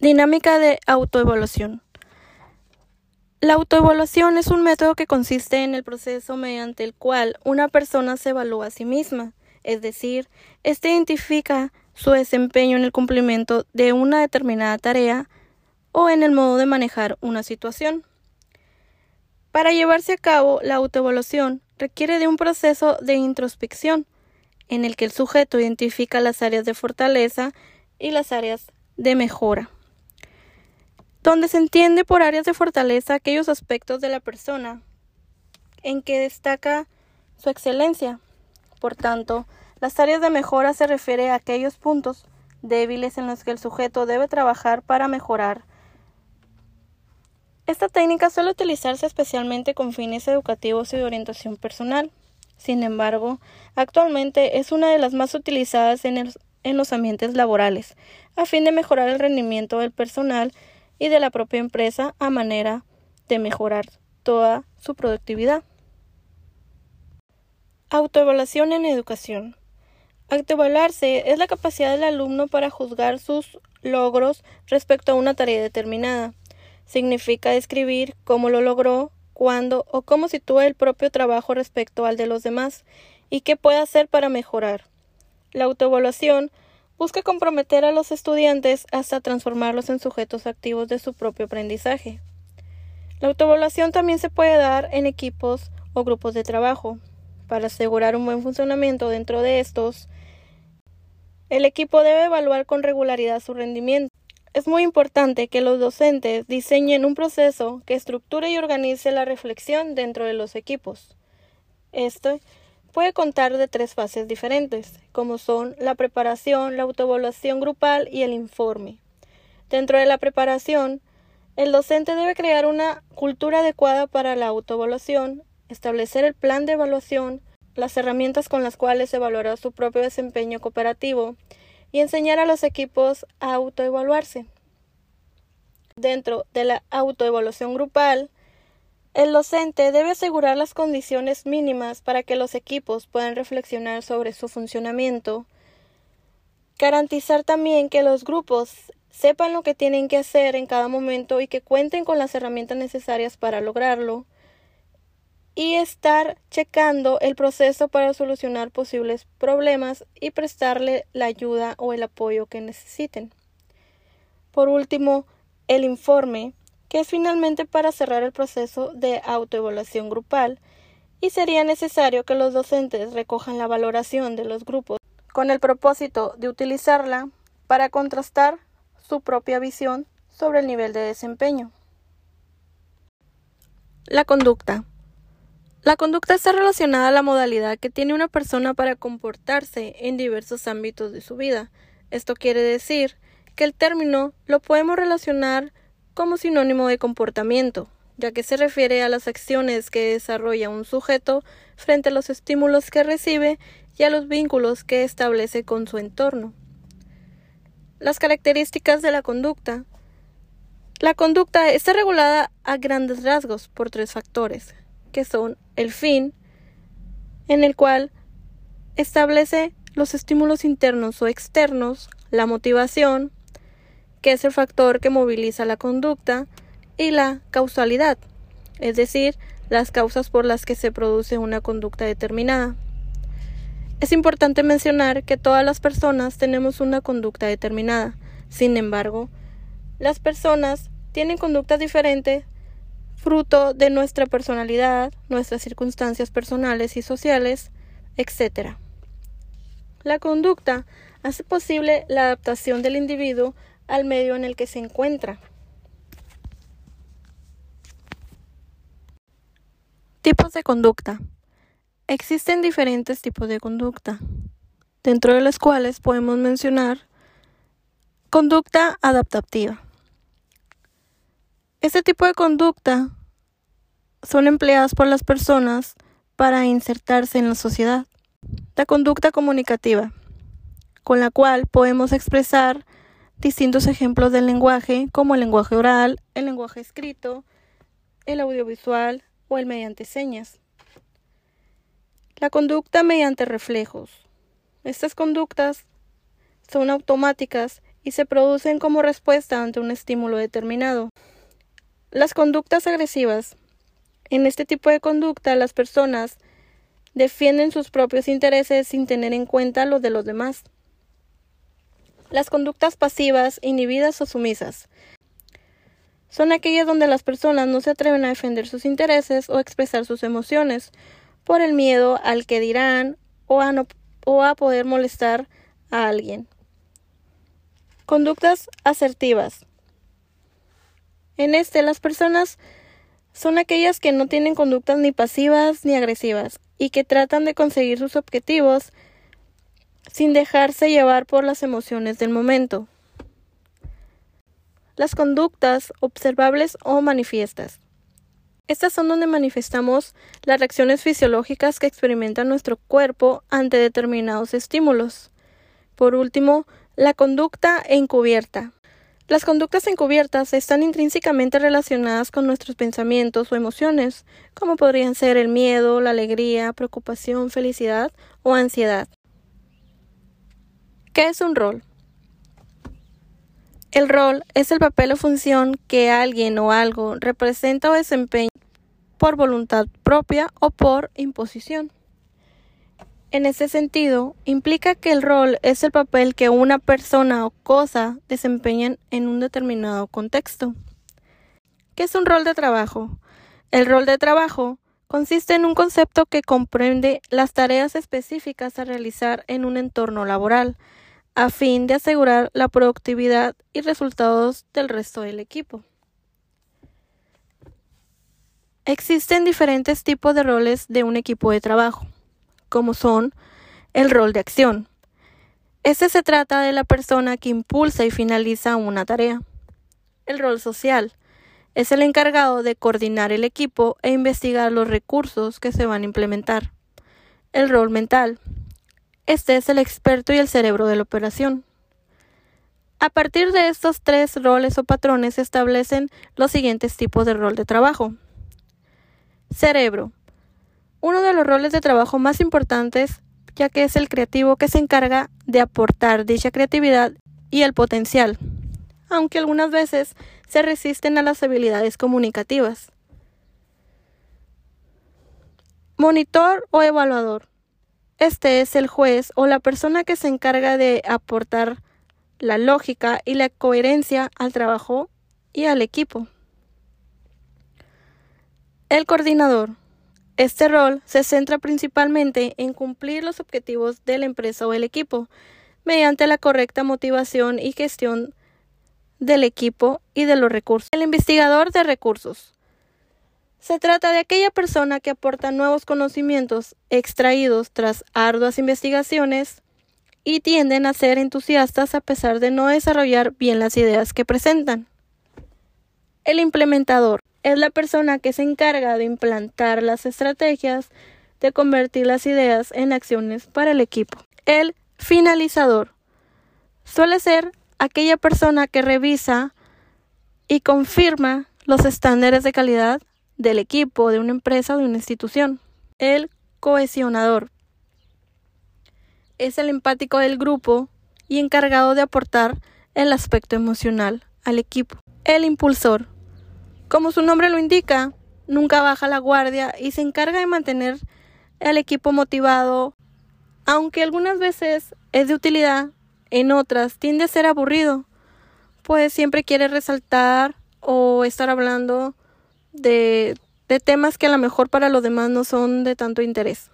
Dinámica de autoevaluación. La autoevaluación es un método que consiste en el proceso mediante el cual una persona se evalúa a sí misma, es decir, éste identifica su desempeño en el cumplimiento de una determinada tarea o en el modo de manejar una situación. Para llevarse a cabo la autoevaluación requiere de un proceso de introspección, en el que el sujeto identifica las áreas de fortaleza y las áreas de mejora donde se entiende por áreas de fortaleza aquellos aspectos de la persona en que destaca su excelencia. Por tanto, las áreas de mejora se refiere a aquellos puntos débiles en los que el sujeto debe trabajar para mejorar. Esta técnica suele utilizarse especialmente con fines educativos y de orientación personal. Sin embargo, actualmente es una de las más utilizadas en, en los ambientes laborales, a fin de mejorar el rendimiento del personal y de la propia empresa a manera de mejorar toda su productividad. Autoevaluación en educación. Autoevaluarse es la capacidad del alumno para juzgar sus logros respecto a una tarea determinada. Significa describir cómo lo logró, cuándo o cómo sitúa el propio trabajo respecto al de los demás y qué puede hacer para mejorar. La autoevaluación busca comprometer a los estudiantes hasta transformarlos en sujetos activos de su propio aprendizaje. La autoevaluación también se puede dar en equipos o grupos de trabajo. Para asegurar un buen funcionamiento dentro de estos, el equipo debe evaluar con regularidad su rendimiento. Es muy importante que los docentes diseñen un proceso que estructure y organice la reflexión dentro de los equipos. Esto puede contar de tres fases diferentes, como son la preparación, la autoevaluación grupal y el informe. Dentro de la preparación, el docente debe crear una cultura adecuada para la autoevaluación, establecer el plan de evaluación, las herramientas con las cuales evaluará su propio desempeño cooperativo y enseñar a los equipos a autoevaluarse. Dentro de la autoevaluación grupal, el docente debe asegurar las condiciones mínimas para que los equipos puedan reflexionar sobre su funcionamiento, garantizar también que los grupos sepan lo que tienen que hacer en cada momento y que cuenten con las herramientas necesarias para lograrlo, y estar checando el proceso para solucionar posibles problemas y prestarle la ayuda o el apoyo que necesiten. Por último, el informe que es finalmente para cerrar el proceso de autoevaluación grupal y sería necesario que los docentes recojan la valoración de los grupos con el propósito de utilizarla para contrastar su propia visión sobre el nivel de desempeño. La conducta. La conducta está relacionada a la modalidad que tiene una persona para comportarse en diversos ámbitos de su vida. Esto quiere decir que el término lo podemos relacionar como sinónimo de comportamiento, ya que se refiere a las acciones que desarrolla un sujeto frente a los estímulos que recibe y a los vínculos que establece con su entorno. Las características de la conducta. La conducta está regulada a grandes rasgos por tres factores, que son el fin, en el cual establece los estímulos internos o externos, la motivación, que es el factor que moviliza la conducta, y la causalidad, es decir, las causas por las que se produce una conducta determinada. Es importante mencionar que todas las personas tenemos una conducta determinada. Sin embargo, las personas tienen conductas diferentes fruto de nuestra personalidad, nuestras circunstancias personales y sociales, etc. La conducta hace posible la adaptación del individuo al medio en el que se encuentra. Tipos de conducta. Existen diferentes tipos de conducta, dentro de los cuales podemos mencionar conducta adaptativa. Este tipo de conducta son empleadas por las personas para insertarse en la sociedad. La conducta comunicativa, con la cual podemos expresar distintos ejemplos del lenguaje, como el lenguaje oral, el lenguaje escrito, el audiovisual o el mediante señas. La conducta mediante reflejos. Estas conductas son automáticas y se producen como respuesta ante un estímulo determinado. Las conductas agresivas. En este tipo de conducta las personas defienden sus propios intereses sin tener en cuenta los de los demás. Las conductas pasivas, inhibidas o sumisas son aquellas donde las personas no se atreven a defender sus intereses o expresar sus emociones por el miedo al que dirán o a, o a poder molestar a alguien. Conductas asertivas. En este, las personas son aquellas que no tienen conductas ni pasivas ni agresivas y que tratan de conseguir sus objetivos sin dejarse llevar por las emociones del momento. Las conductas observables o manifiestas. Estas son donde manifestamos las reacciones fisiológicas que experimenta nuestro cuerpo ante determinados estímulos. Por último, la conducta encubierta. Las conductas encubiertas están intrínsecamente relacionadas con nuestros pensamientos o emociones, como podrían ser el miedo, la alegría, preocupación, felicidad o ansiedad. ¿Qué es un rol? El rol es el papel o función que alguien o algo representa o desempeña por voluntad propia o por imposición. En ese sentido, implica que el rol es el papel que una persona o cosa desempeñan en un determinado contexto. ¿Qué es un rol de trabajo? El rol de trabajo consiste en un concepto que comprende las tareas específicas a realizar en un entorno laboral, a fin de asegurar la productividad y resultados del resto del equipo. Existen diferentes tipos de roles de un equipo de trabajo como son el rol de acción. Este se trata de la persona que impulsa y finaliza una tarea. El rol social es el encargado de coordinar el equipo e investigar los recursos que se van a implementar. El rol mental. Este es el experto y el cerebro de la operación. A partir de estos tres roles o patrones se establecen los siguientes tipos de rol de trabajo. Cerebro uno de los roles de trabajo más importantes, ya que es el creativo que se encarga de aportar dicha creatividad y el potencial, aunque algunas veces se resisten a las habilidades comunicativas. Monitor o evaluador. Este es el juez o la persona que se encarga de aportar la lógica y la coherencia al trabajo y al equipo. El coordinador. Este rol se centra principalmente en cumplir los objetivos de la empresa o el equipo, mediante la correcta motivación y gestión del equipo y de los recursos. El investigador de recursos. Se trata de aquella persona que aporta nuevos conocimientos extraídos tras arduas investigaciones y tienden a ser entusiastas a pesar de no desarrollar bien las ideas que presentan. El implementador es la persona que se encarga de implantar las estrategias, de convertir las ideas en acciones para el equipo. El finalizador suele ser aquella persona que revisa y confirma los estándares de calidad del equipo, de una empresa o de una institución. El cohesionador es el empático del grupo y encargado de aportar el aspecto emocional al equipo. El impulsor como su nombre lo indica, nunca baja la guardia y se encarga de mantener al equipo motivado, aunque algunas veces es de utilidad, en otras tiende a ser aburrido, pues siempre quiere resaltar o estar hablando de, de temas que a lo mejor para los demás no son de tanto interés.